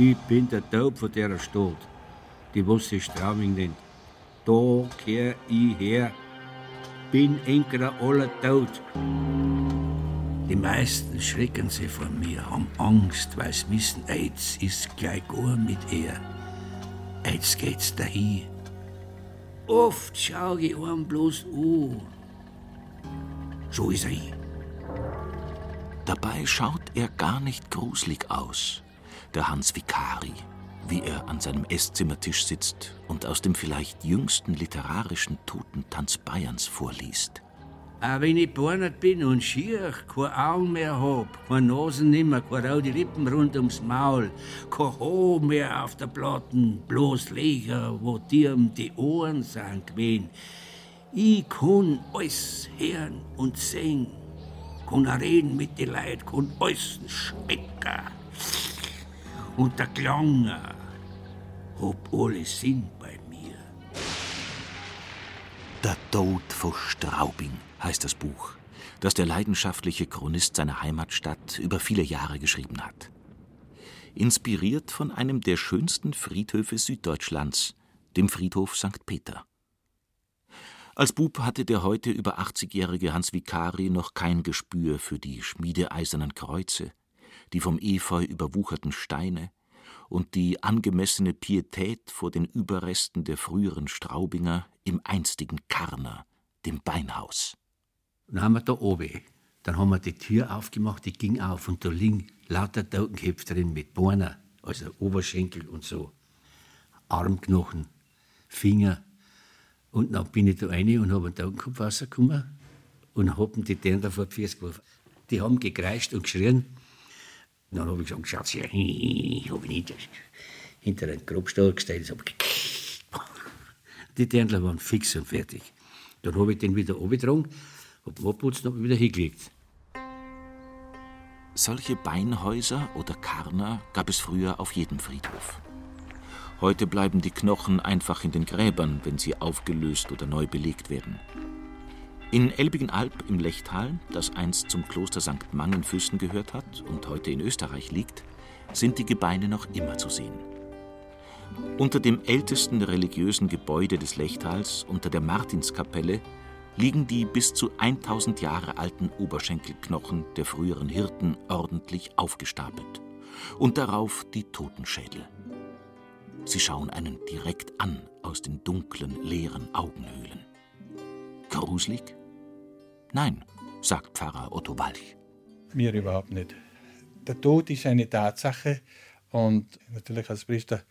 Ich bin der Taub von der Stadt, die was sich Straubing nennt. Da kehr ich her, bin Enkerer aller tot. Die meisten schrecken sich vor mir, haben Angst, weil sie wissen, jetzt ist gleich gar mit ihr. Jetzt geht's dahin. Oft schau ich ihm bloß an. So ist er. Dabei schaut er gar nicht gruselig aus, der Hans Vikari, wie er an seinem Esszimmertisch sitzt und aus dem vielleicht jüngsten literarischen Totentanz Bayerns vorliest. Auch wenn ich bornet bin und schier, keine Augen mehr hab, keine Nasen nimmer, keine rote Lippen rund ums Maul, kein Haar mehr auf der Platten, bloß Löcher, wo dir die Ohren sind gewesen. Ich kann alles hören und sehen, kann reden mit den Leuten, kann alles schmecken. Und der Klang hab alles Sinn bei mir. Der Tod von Straubing heißt das Buch, das der leidenschaftliche Chronist seiner Heimatstadt über viele Jahre geschrieben hat. Inspiriert von einem der schönsten Friedhöfe Süddeutschlands, dem Friedhof St. Peter. Als Bub hatte der heute über 80-jährige Hans Vikari noch kein Gespür für die schmiedeeisernen Kreuze, die vom Efeu überwucherten Steine und die angemessene Pietät vor den Überresten der früheren Straubinger im einstigen Karner, dem Beinhaus. Dann haben wir da oben, dann haben wir die Tür aufgemacht, die ging auf und da liegen lauter Totenköpfe drin mit Beinen, also Oberschenkel und so, Armknochen, Finger, und dann bin ich da rein und habe einen Totenkopf rausgekommen und haben die Dirndl vor die Füße geworfen. Die haben gekreischt und geschrien. Dann habe ich gesagt, Schatz, ich habe nicht hinter einen Grabstall gestellt. Die Dirndl waren fix und fertig. Dann habe ich den wieder abgetragen, habe ihn abputzt und wieder hingelegt. Solche Beinhäuser oder Karner gab es früher auf jedem Friedhof. Heute bleiben die Knochen einfach in den Gräbern, wenn sie aufgelöst oder neu belegt werden. In Elbigenalb im Lechtal, das einst zum Kloster St. Mangenfüßen gehört hat und heute in Österreich liegt, sind die Gebeine noch immer zu sehen. Unter dem ältesten religiösen Gebäude des Lechtals, unter der Martinskapelle, liegen die bis zu 1000 Jahre alten Oberschenkelknochen der früheren Hirten ordentlich aufgestapelt und darauf die Totenschädel. Sie schauen einen direkt an aus den dunklen, leeren Augenhöhlen. Gruselig? Nein, sagt Pfarrer Otto Walch. Mir überhaupt nicht. Der Tod ist eine Tatsache und natürlich als Priester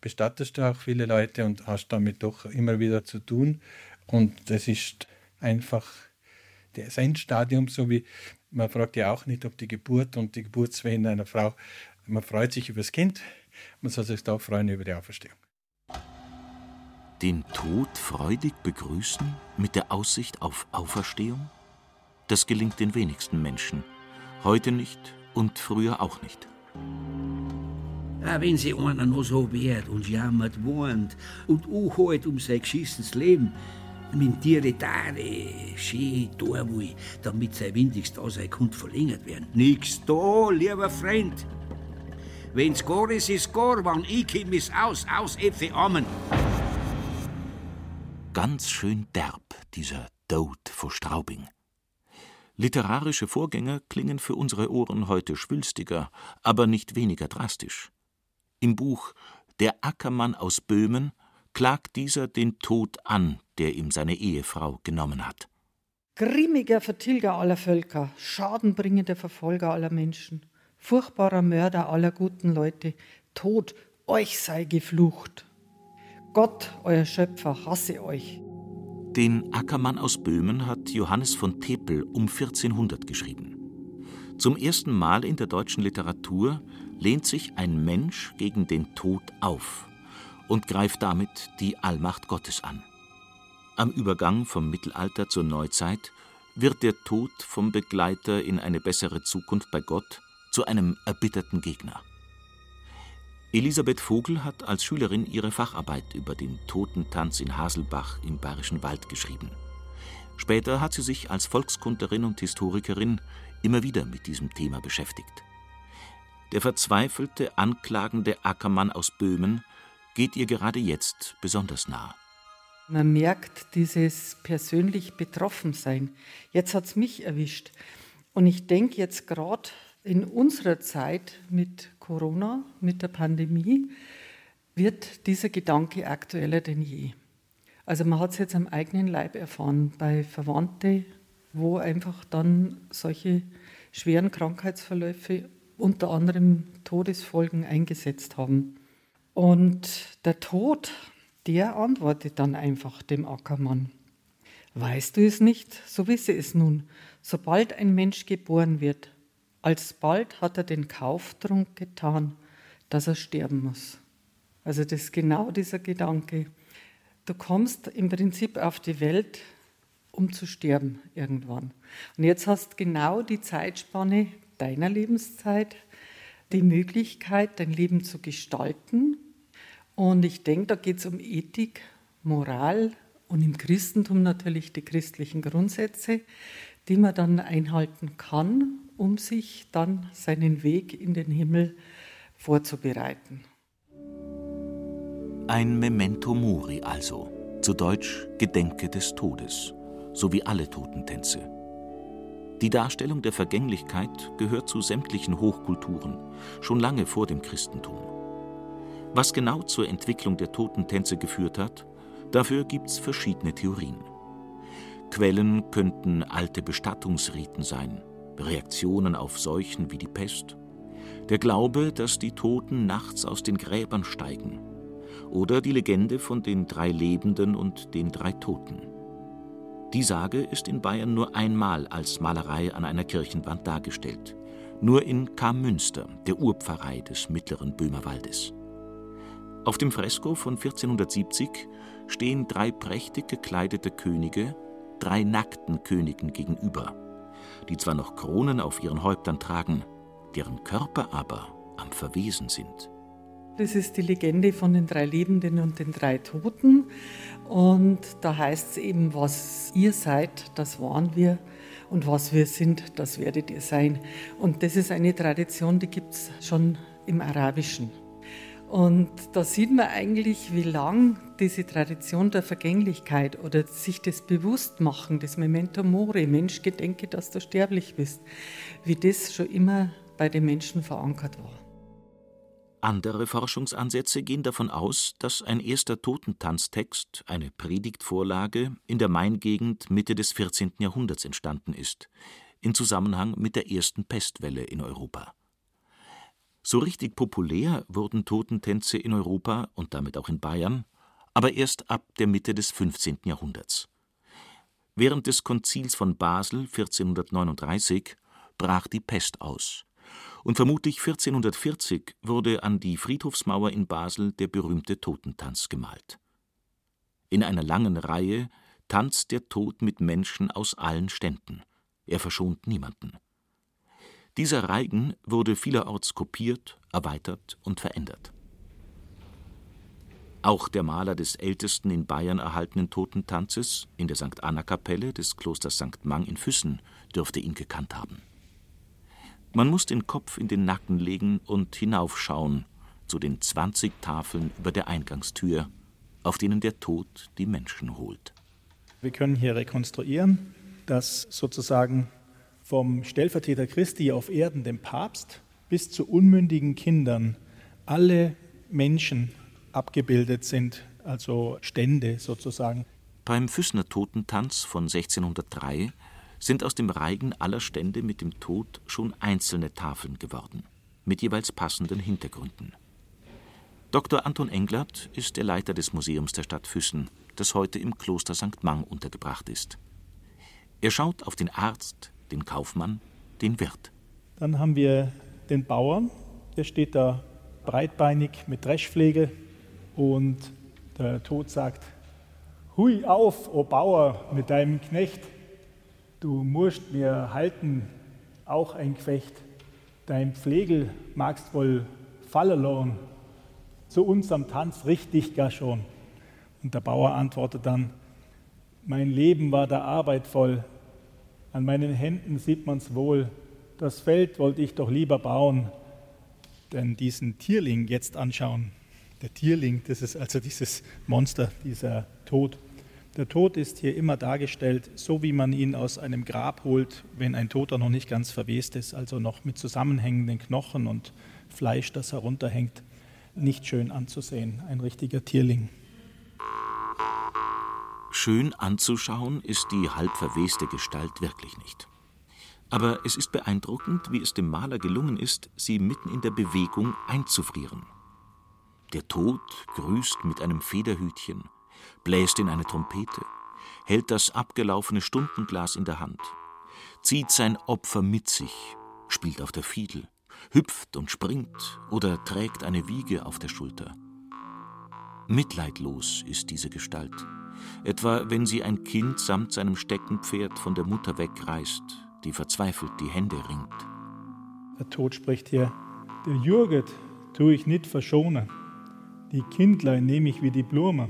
bestattest du auch viele Leute und hast damit doch immer wieder zu tun. Und das ist einfach das Endstadium, so wie man fragt ja auch nicht, ob die Geburt und die Geburtswehen einer Frau, man freut sich über das Kind, man soll sich da freuen über die Auferstehung. Den Tod freudig begrüßen mit der Aussicht auf Auferstehung? Das gelingt den wenigsten Menschen. Heute nicht und früher auch nicht. Ja, wenn sie einer noch so wehrt und jammert, wohnt und anhält um sein geschissenes Leben, mit ihre Tare schön tun will, damit sein windiges Dasein kund verlängert werden. Nix da, lieber Freund. Wenn's gar ist, ist gar, wann ich komm, ist aus, aus, Äpfel Amen. Ganz schön derb, dieser Tod vor Straubing. Literarische Vorgänger klingen für unsere Ohren heute schwülstiger, aber nicht weniger drastisch. Im Buch Der Ackermann aus Böhmen klagt dieser den Tod an, der ihm seine Ehefrau genommen hat. Grimmiger Vertilger aller Völker, schadenbringender Verfolger aller Menschen furchtbarer Mörder aller guten Leute, Tod, euch sei geflucht. Gott, euer Schöpfer, hasse euch. Den Ackermann aus Böhmen hat Johannes von Tepel um 1400 geschrieben. Zum ersten Mal in der deutschen Literatur lehnt sich ein Mensch gegen den Tod auf und greift damit die Allmacht Gottes an. Am Übergang vom Mittelalter zur Neuzeit wird der Tod vom Begleiter in eine bessere Zukunft bei Gott zu einem erbitterten Gegner. Elisabeth Vogel hat als Schülerin ihre Facharbeit über den Totentanz in Haselbach im Bayerischen Wald geschrieben. Später hat sie sich als Volkskundlerin und Historikerin immer wieder mit diesem Thema beschäftigt. Der verzweifelte, anklagende Ackermann aus Böhmen geht ihr gerade jetzt besonders nah. Man merkt dieses persönlich Betroffensein. Jetzt hat es mich erwischt. Und ich denke jetzt gerade in unserer Zeit mit Corona, mit der Pandemie, wird dieser Gedanke aktueller denn je. Also man hat es jetzt am eigenen Leib erfahren bei Verwandten, wo einfach dann solche schweren Krankheitsverläufe unter anderem Todesfolgen eingesetzt haben. Und der Tod, der antwortet dann einfach dem Ackermann. Weißt du es nicht, so wisse es nun. Sobald ein Mensch geboren wird, alsbald hat er den Kauftrunk getan, dass er sterben muss. Also das ist genau dieser Gedanke. Du kommst im Prinzip auf die Welt, um zu sterben irgendwann. Und jetzt hast genau die Zeitspanne deiner Lebenszeit, die Möglichkeit, dein Leben zu gestalten. Und ich denke, da geht es um Ethik, Moral und im Christentum natürlich die christlichen Grundsätze, die man dann einhalten kann, um sich dann seinen Weg in den Himmel vorzubereiten. Ein Memento Mori also, zu Deutsch Gedenke des Todes, so wie alle Totentänze. Die Darstellung der Vergänglichkeit gehört zu sämtlichen Hochkulturen, schon lange vor dem Christentum. Was genau zur Entwicklung der Totentänze geführt hat, dafür gibt es verschiedene Theorien. Quellen könnten alte Bestattungsriten sein, Reaktionen auf Seuchen wie die Pest, der Glaube, dass die Toten nachts aus den Gräbern steigen, oder die Legende von den drei Lebenden und den drei Toten. Die Sage ist in Bayern nur einmal als Malerei an einer Kirchenwand dargestellt, nur in K-Münster, der Urpfarrei des mittleren Böhmerwaldes. Auf dem Fresko von 1470 stehen drei prächtig gekleidete Könige, drei nackten Königen gegenüber, die zwar noch Kronen auf ihren Häuptern tragen, deren Körper aber am Verwesen sind. Das ist die Legende von den drei Lebenden und den drei Toten. Und da heißt es eben, was ihr seid, das waren wir. Und was wir sind, das werdet ihr sein. Und das ist eine Tradition, die gibt es schon im Arabischen. Und da sieht man eigentlich, wie lang diese Tradition der Vergänglichkeit oder sich das Bewusstmachen, das Memento Mori, Mensch, gedenke, dass du sterblich bist, wie das schon immer bei den Menschen verankert war. Andere Forschungsansätze gehen davon aus, dass ein erster Totentanztext, eine Predigtvorlage, in der Maingegend Mitte des 14. Jahrhunderts entstanden ist, in Zusammenhang mit der ersten Pestwelle in Europa. So richtig populär wurden Totentänze in Europa und damit auch in Bayern, aber erst ab der Mitte des 15. Jahrhunderts. Während des Konzils von Basel 1439 brach die Pest aus und vermutlich 1440 wurde an die Friedhofsmauer in Basel der berühmte Totentanz gemalt. In einer langen Reihe tanzt der Tod mit Menschen aus allen Ständen. Er verschont niemanden. Dieser Reigen wurde vielerorts kopiert, erweitert und verändert. Auch der Maler des ältesten in Bayern erhaltenen Totentanzes in der St. Anna-Kapelle des Klosters St. Mang in Füssen dürfte ihn gekannt haben. Man muss den Kopf in den Nacken legen und hinaufschauen zu den 20 Tafeln über der Eingangstür, auf denen der Tod die Menschen holt. Wir können hier rekonstruieren, dass sozusagen vom Stellvertreter Christi auf Erden, dem Papst, bis zu unmündigen Kindern alle Menschen abgebildet sind, also Stände sozusagen. Beim Füßner Totentanz von 1603 sind aus dem Reigen aller Stände mit dem Tod schon einzelne Tafeln geworden, mit jeweils passenden Hintergründen. Dr. Anton Englert ist der Leiter des Museums der Stadt Füssen, das heute im Kloster St. Mang untergebracht ist. Er schaut auf den Arzt, den Kaufmann, den Wirt. Dann haben wir den Bauern, der steht da breitbeinig mit Dreschpflege und der Tod sagt, Hui auf, o Bauer, mit deinem Knecht, Du musst mir halten, auch ein Gefecht. Dein Pflegel magst wohl fallen. Zu unserem Tanz richtig gar schon. Und der Bauer antwortet dann, mein Leben war der Arbeit voll. An meinen Händen sieht man's wohl. Das Feld wollte ich doch lieber bauen. denn diesen Tierling jetzt anschauen. Der Tierling, das ist also dieses Monster, dieser Tod. Der Tod ist hier immer dargestellt, so wie man ihn aus einem Grab holt, wenn ein Toter noch nicht ganz verwest ist, also noch mit zusammenhängenden Knochen und Fleisch, das herunterhängt. Nicht schön anzusehen, ein richtiger Tierling. Schön anzuschauen ist die halb verweste Gestalt wirklich nicht. Aber es ist beeindruckend, wie es dem Maler gelungen ist, sie mitten in der Bewegung einzufrieren. Der Tod grüßt mit einem Federhütchen, bläst in eine Trompete, hält das abgelaufene Stundenglas in der Hand, zieht sein Opfer mit sich, spielt auf der Fiedel, hüpft und springt oder trägt eine Wiege auf der Schulter. Mitleidlos ist diese Gestalt, etwa wenn sie ein Kind samt seinem Steckenpferd von der Mutter wegreißt, die verzweifelt die Hände ringt. Der Tod spricht hier, der Jürget tu ich nicht verschonen, die Kindlein nehme ich wie die Blume.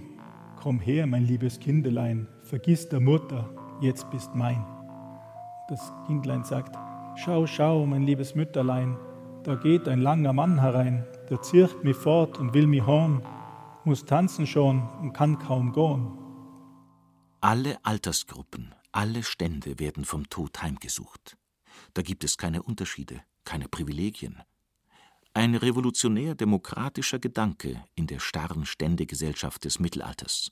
Komm her, mein liebes Kindelein, vergiss der Mutter, jetzt bist mein. Das Kindlein sagt, schau, schau, mein liebes Mütterlein, da geht ein langer Mann herein, der zircht mich fort und will mich horn, muss tanzen schon und kann kaum gehen. Alle Altersgruppen, alle Stände werden vom Tod heimgesucht. Da gibt es keine Unterschiede, keine Privilegien. Ein revolutionär demokratischer Gedanke in der starren Ständegesellschaft des Mittelalters.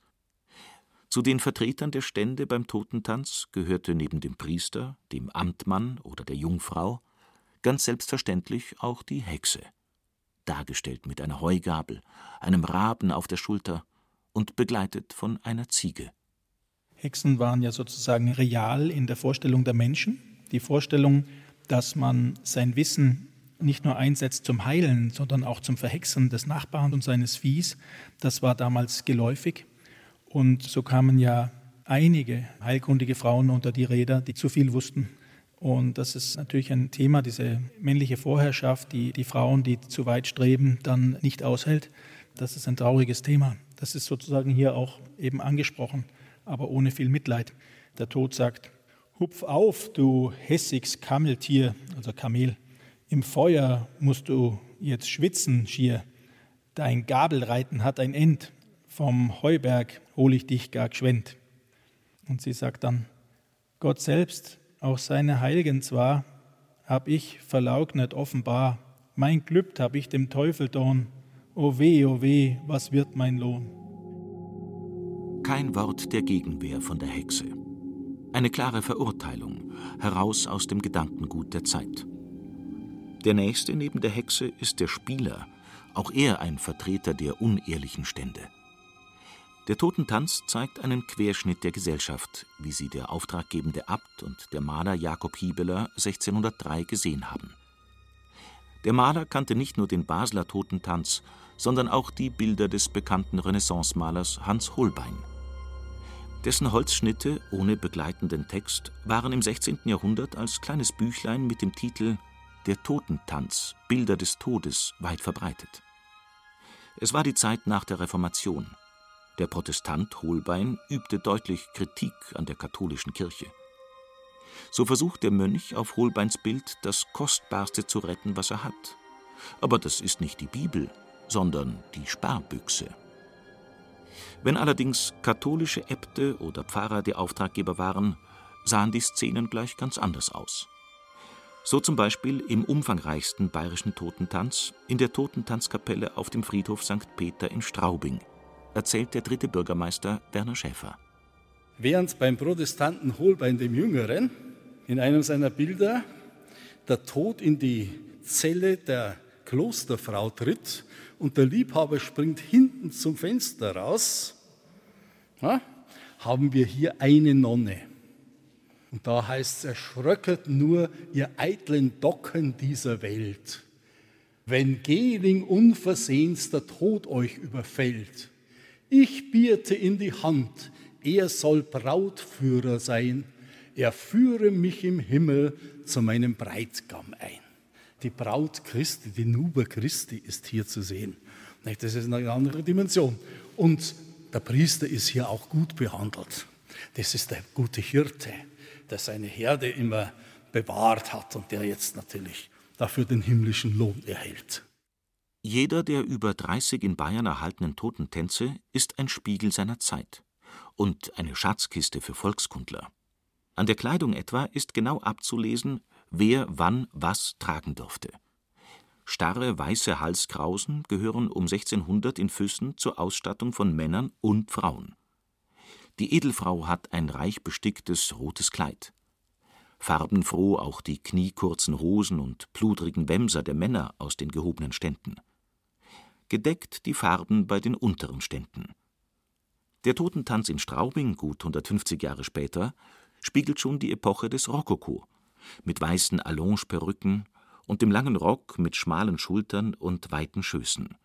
Zu den Vertretern der Stände beim Totentanz gehörte neben dem Priester, dem Amtmann oder der Jungfrau ganz selbstverständlich auch die Hexe, dargestellt mit einer Heugabel, einem Raben auf der Schulter und begleitet von einer Ziege. Hexen waren ja sozusagen real in der Vorstellung der Menschen. Die Vorstellung, dass man sein Wissen nicht nur einsetzt zum Heilen, sondern auch zum Verhexen des Nachbarn und seines Viehs, das war damals geläufig. Und so kamen ja einige heilkundige Frauen unter die Räder, die zu viel wussten. Und das ist natürlich ein Thema, diese männliche Vorherrschaft, die die Frauen, die zu weit streben, dann nicht aushält. Das ist ein trauriges Thema. Das ist sozusagen hier auch eben angesprochen aber ohne viel Mitleid. Der Tod sagt, Hupf auf, du hässiges Kameltier, also Kamel. Im Feuer musst du jetzt schwitzen, schier. Dein Gabelreiten hat ein End. Vom Heuberg hol ich dich gar geschwend. Und sie sagt dann, Gott selbst, auch seine Heiligen zwar, hab ich verlaugnet offenbar. Mein Glübt hab ich dem Teufel don. O weh, o weh, was wird mein Lohn? Kein Wort der Gegenwehr von der Hexe. Eine klare Verurteilung, heraus aus dem Gedankengut der Zeit. Der nächste neben der Hexe ist der Spieler, auch er ein Vertreter der unehrlichen Stände. Der Totentanz zeigt einen Querschnitt der Gesellschaft, wie sie der auftraggebende Abt und der Maler Jakob Hiebeler 1603 gesehen haben. Der Maler kannte nicht nur den Basler Totentanz, sondern auch die Bilder des bekannten Renaissancemalers Hans Holbein. Dessen Holzschnitte ohne begleitenden Text waren im 16. Jahrhundert als kleines Büchlein mit dem Titel Der Totentanz, Bilder des Todes weit verbreitet. Es war die Zeit nach der Reformation. Der Protestant Holbein übte deutlich Kritik an der katholischen Kirche. So versucht der Mönch auf Holbeins Bild das Kostbarste zu retten, was er hat. Aber das ist nicht die Bibel, sondern die Sparbüchse. Wenn allerdings katholische Äbte oder Pfarrer die Auftraggeber waren, sahen die Szenen gleich ganz anders aus. So zum Beispiel im umfangreichsten bayerischen Totentanz in der Totentanzkapelle auf dem Friedhof St. Peter in Straubing, erzählt der dritte Bürgermeister Werner Schäfer. Während beim Protestanten Holbein dem Jüngeren in einem seiner Bilder der Tod in die Zelle der Klosterfrau tritt und der Liebhaber springt hinten zum Fenster raus, ja, haben wir hier eine Nonne. Und da heißt es, erschröcket nur ihr eitlen Docken dieser Welt. Wenn Gehling unversehens der Tod euch überfällt, ich biete in die Hand, er soll Brautführer sein, er führe mich im Himmel zu meinem Breitgam ein die Braut Christi, die Nuba Christi ist hier zu sehen. Das ist eine andere Dimension. Und der Priester ist hier auch gut behandelt. Das ist der gute Hirte, der seine Herde immer bewahrt hat und der jetzt natürlich dafür den himmlischen Lohn erhält. Jeder der über 30 in Bayern erhaltenen Totentänze ist ein Spiegel seiner Zeit und eine Schatzkiste für Volkskundler. An der Kleidung etwa ist genau abzulesen, wer wann was tragen durfte. Starre weiße Halskrausen gehören um 1600 in Füssen zur Ausstattung von Männern und Frauen. Die Edelfrau hat ein reich besticktes rotes Kleid. Farbenfroh auch die kniekurzen Hosen und pludrigen Wämser der Männer aus den gehobenen Ständen gedeckt die Farben bei den unteren Ständen. Der Totentanz in Straubing, gut 150 Jahre später, spiegelt schon die Epoche des Rokoko, mit weißen Allonge-Perücken und dem langen Rock mit schmalen Schultern und weiten Schößen.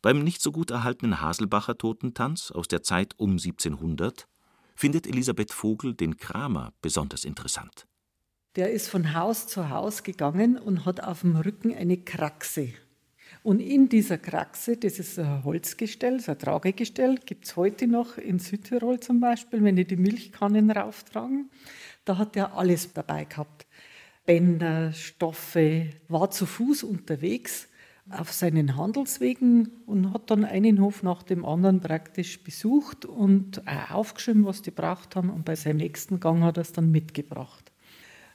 Beim nicht so gut erhaltenen Haselbacher Totentanz aus der Zeit um 1700 findet Elisabeth Vogel den Kramer besonders interessant. Der ist von Haus zu Haus gegangen und hat auf dem Rücken eine Kraxe und in dieser Kraxe, das ist ein Holzgestell, so ein Tragegestell, gibt es heute noch in Südtirol zum Beispiel, wenn die die Milchkannen rauftragen. Da hat er alles dabei gehabt. Bänder, Stoffe, war zu Fuß unterwegs auf seinen Handelswegen und hat dann einen Hof nach dem anderen praktisch besucht und aufgeschrieben, was die braucht haben. Und bei seinem nächsten Gang hat er es dann mitgebracht.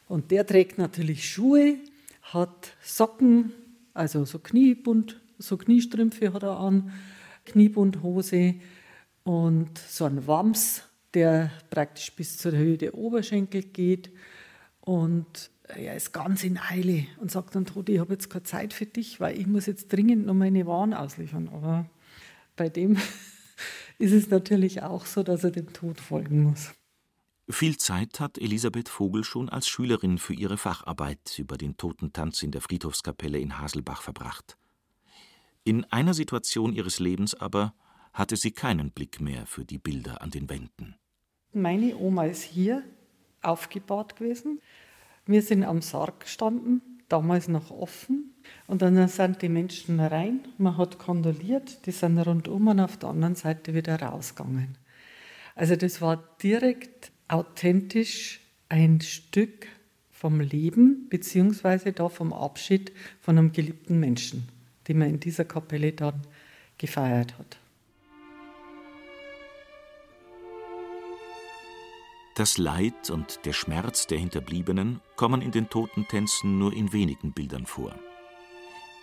Und der trägt natürlich Schuhe, hat Socken, also so Kniebund, so Kniestrümpfe hat er an, Kniebundhose und so ein Wams, der praktisch bis zur Höhe der Oberschenkel geht. Und er ist ganz in Eile und sagt dann, Trudi, ich habe jetzt keine Zeit für dich, weil ich muss jetzt dringend noch meine Waren ausliefern. Aber bei dem ist es natürlich auch so, dass er dem Tod folgen muss. Viel Zeit hat Elisabeth Vogel schon als Schülerin für ihre Facharbeit über den Totentanz in der Friedhofskapelle in Haselbach verbracht. In einer Situation ihres Lebens aber hatte sie keinen Blick mehr für die Bilder an den Wänden. Meine Oma ist hier aufgebaut gewesen. Wir sind am Sarg gestanden, damals noch offen. Und dann sind die Menschen rein, man hat kondoliert, die sind rundum und auf der anderen Seite wieder rausgegangen. Also das war direkt authentisch ein Stück vom Leben beziehungsweise da vom Abschied von einem geliebten Menschen, den man in dieser Kapelle dann gefeiert hat. Das Leid und der Schmerz der Hinterbliebenen kommen in den Totentänzen nur in wenigen Bildern vor.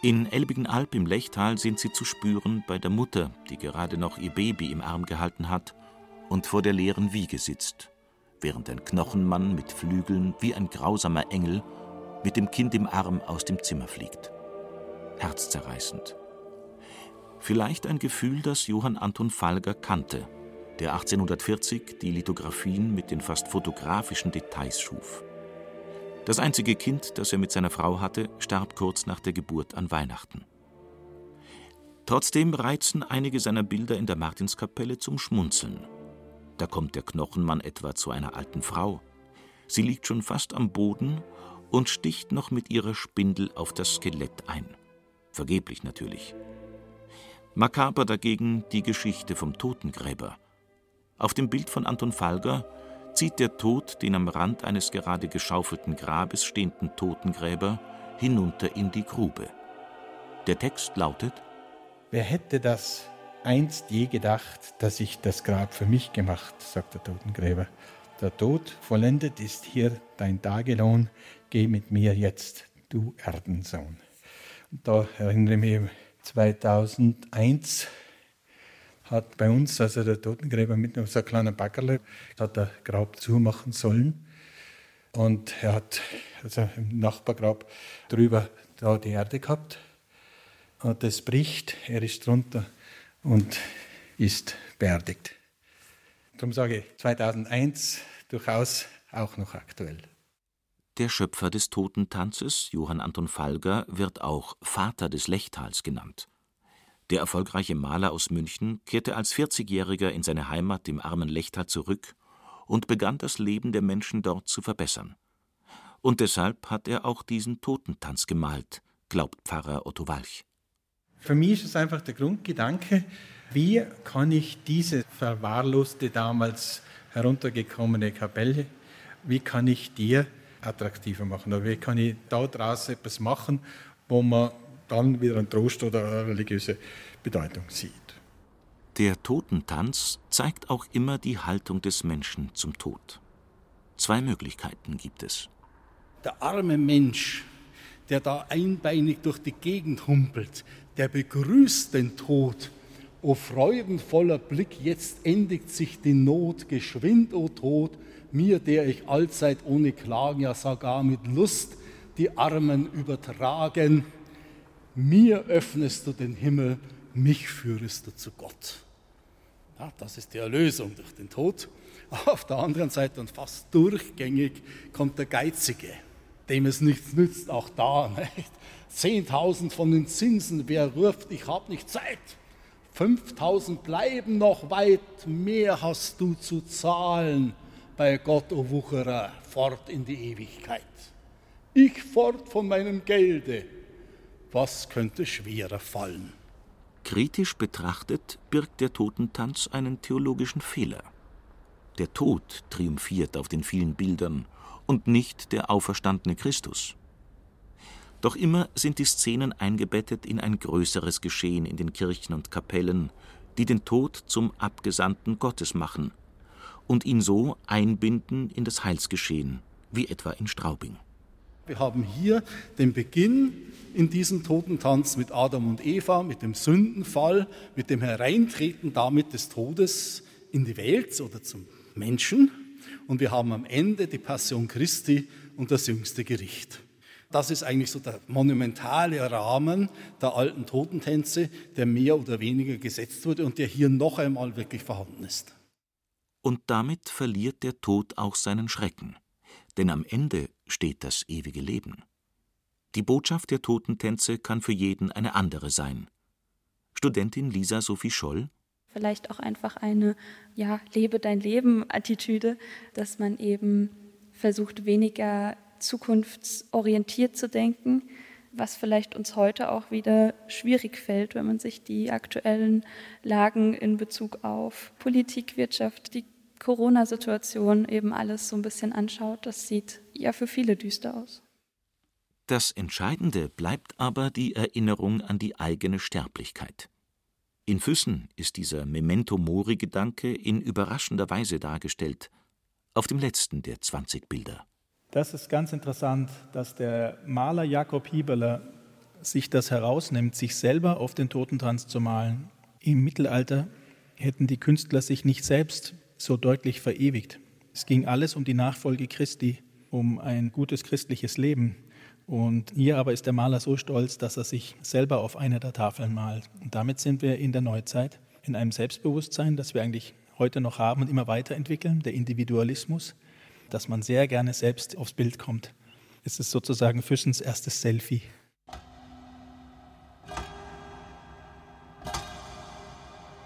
In Elbigenalb im Lechtal sind sie zu spüren bei der Mutter, die gerade noch ihr Baby im Arm gehalten hat und vor der leeren Wiege sitzt während ein Knochenmann mit Flügeln wie ein grausamer Engel mit dem Kind im Arm aus dem Zimmer fliegt. Herzzerreißend. Vielleicht ein Gefühl, das Johann Anton Falger kannte, der 1840 die Lithografien mit den fast fotografischen Details schuf. Das einzige Kind, das er mit seiner Frau hatte, starb kurz nach der Geburt an Weihnachten. Trotzdem reizen einige seiner Bilder in der Martinskapelle zum Schmunzeln. Da kommt der Knochenmann etwa zu einer alten Frau. Sie liegt schon fast am Boden und sticht noch mit ihrer Spindel auf das Skelett ein. Vergeblich natürlich. Makaber dagegen die Geschichte vom Totengräber. Auf dem Bild von Anton Falger zieht der Tod den am Rand eines gerade geschaufelten Grabes stehenden Totengräber hinunter in die Grube. Der Text lautet Wer hätte das einst je gedacht, dass ich das Grab für mich gemacht, sagt der Totengräber. Der Tod vollendet ist hier dein Tagelohn, geh mit mir jetzt, du Erdensohn. Und da erinnere ich mich, 2001 hat bei uns, also der Totengräber mit so einem kleinen Backerle, hat er Grab zumachen sollen. Und er hat also im Nachbargrab drüber da die Erde gehabt. Und das bricht, er ist drunter und ist beerdigt. Darum sage ich 2001 durchaus auch noch aktuell. Der Schöpfer des Totentanzes, Johann Anton Falger, wird auch Vater des Lechtals genannt. Der erfolgreiche Maler aus München kehrte als 40-Jähriger in seine Heimat im armen Lechtal zurück und begann das Leben der Menschen dort zu verbessern. Und deshalb hat er auch diesen Totentanz gemalt, glaubt Pfarrer Otto Walch. Für mich ist es einfach der Grundgedanke, wie kann ich diese verwahrloste, damals heruntergekommene Kapelle, wie kann ich die attraktiver machen? Oder wie kann ich da draußen etwas machen, wo man dann wieder einen Trost oder eine religiöse Bedeutung sieht. Der Totentanz zeigt auch immer die Haltung des Menschen zum Tod. Zwei Möglichkeiten gibt es. Der arme Mensch, der da einbeinig durch die Gegend humpelt, der begrüßt den Tod. O freudenvoller Blick, jetzt endigt sich die Not, geschwind, o Tod, mir, der ich allzeit ohne Klagen, ja sogar mit Lust die Armen übertragen, mir öffnest du den Himmel, mich führest du zu Gott. Ja, das ist die Erlösung durch den Tod. Auf der anderen Seite und fast durchgängig kommt der Geizige, dem es nichts nützt, auch da. Nicht? 10.000 von den Zinsen, wer ruft, ich habe nicht Zeit. 5000 bleiben noch weit, mehr hast du zu zahlen bei Gott, o Wucherer, fort in die Ewigkeit. Ich fort von meinem Gelde, was könnte schwerer fallen? Kritisch betrachtet birgt der Totentanz einen theologischen Fehler. Der Tod triumphiert auf den vielen Bildern und nicht der auferstandene Christus. Doch immer sind die Szenen eingebettet in ein größeres Geschehen in den Kirchen und Kapellen, die den Tod zum Abgesandten Gottes machen und ihn so einbinden in das Heilsgeschehen, wie etwa in Straubing. Wir haben hier den Beginn in diesem Totentanz mit Adam und Eva, mit dem Sündenfall, mit dem Hereintreten damit des Todes in die Welt oder zum Menschen. Und wir haben am Ende die Passion Christi und das jüngste Gericht. Das ist eigentlich so der monumentale Rahmen der alten Totentänze, der mehr oder weniger gesetzt wurde und der hier noch einmal wirklich vorhanden ist. Und damit verliert der Tod auch seinen Schrecken denn am Ende steht das ewige Leben. Die Botschaft der Totentänze kann für jeden eine andere sein. Studentin Lisa Sophie Scholl Vielleicht auch einfach eine ja, lebe dein Leben Attitüde, dass man eben versucht weniger zukunftsorientiert zu denken, was vielleicht uns heute auch wieder schwierig fällt, wenn man sich die aktuellen Lagen in Bezug auf Politik, Wirtschaft, die Corona-Situation eben alles so ein bisschen anschaut, das sieht ja für viele düster aus. Das Entscheidende bleibt aber die Erinnerung an die eigene Sterblichkeit. In Füssen ist dieser Memento Mori-Gedanke in überraschender Weise dargestellt, auf dem letzten der 20 Bilder. Das ist ganz interessant, dass der Maler Jakob Hieberler sich das herausnimmt, sich selber auf den Totentanz zu malen. Im Mittelalter hätten die Künstler sich nicht selbst so deutlich verewigt. Es ging alles um die Nachfolge Christi, um ein gutes christliches Leben. Und hier aber ist der Maler so stolz, dass er sich selber auf eine der Tafeln malt. Und damit sind wir in der Neuzeit, in einem Selbstbewusstsein, das wir eigentlich heute noch haben und immer weiterentwickeln, der Individualismus, dass man sehr gerne selbst aufs Bild kommt. Es ist sozusagen Füssens erstes Selfie.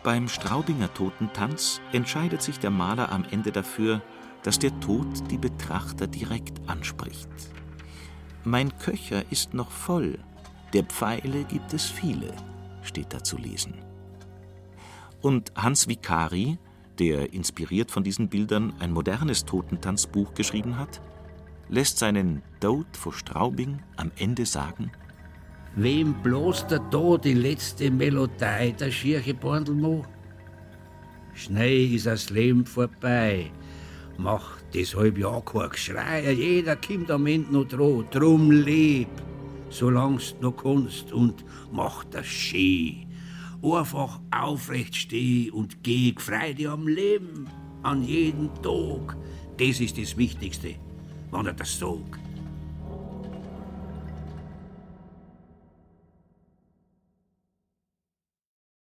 Beim Straubinger Totentanz entscheidet sich der Maler am Ende dafür, dass der Tod die Betrachter direkt anspricht. Mein Köcher ist noch voll, der Pfeile gibt es viele, steht da zu lesen. Und Hans Vicari, der inspiriert von diesen Bildern ein modernes Totentanzbuch geschrieben hat, lässt seinen Tod vor Straubing am Ende sagen: Wem bloß der Tod die letzte Melodie der schiere Bandelmo? Schnell ist das Leben vorbei. Macht deshalb ja kein Geschrei, jeder kommt am Ende noch dran. Drum leb, solang's noch kannst und mach das schön. Einfach aufrecht steh und geh Freude am Leben, an jeden Tag. Das ist das Wichtigste, wenn er das sagt.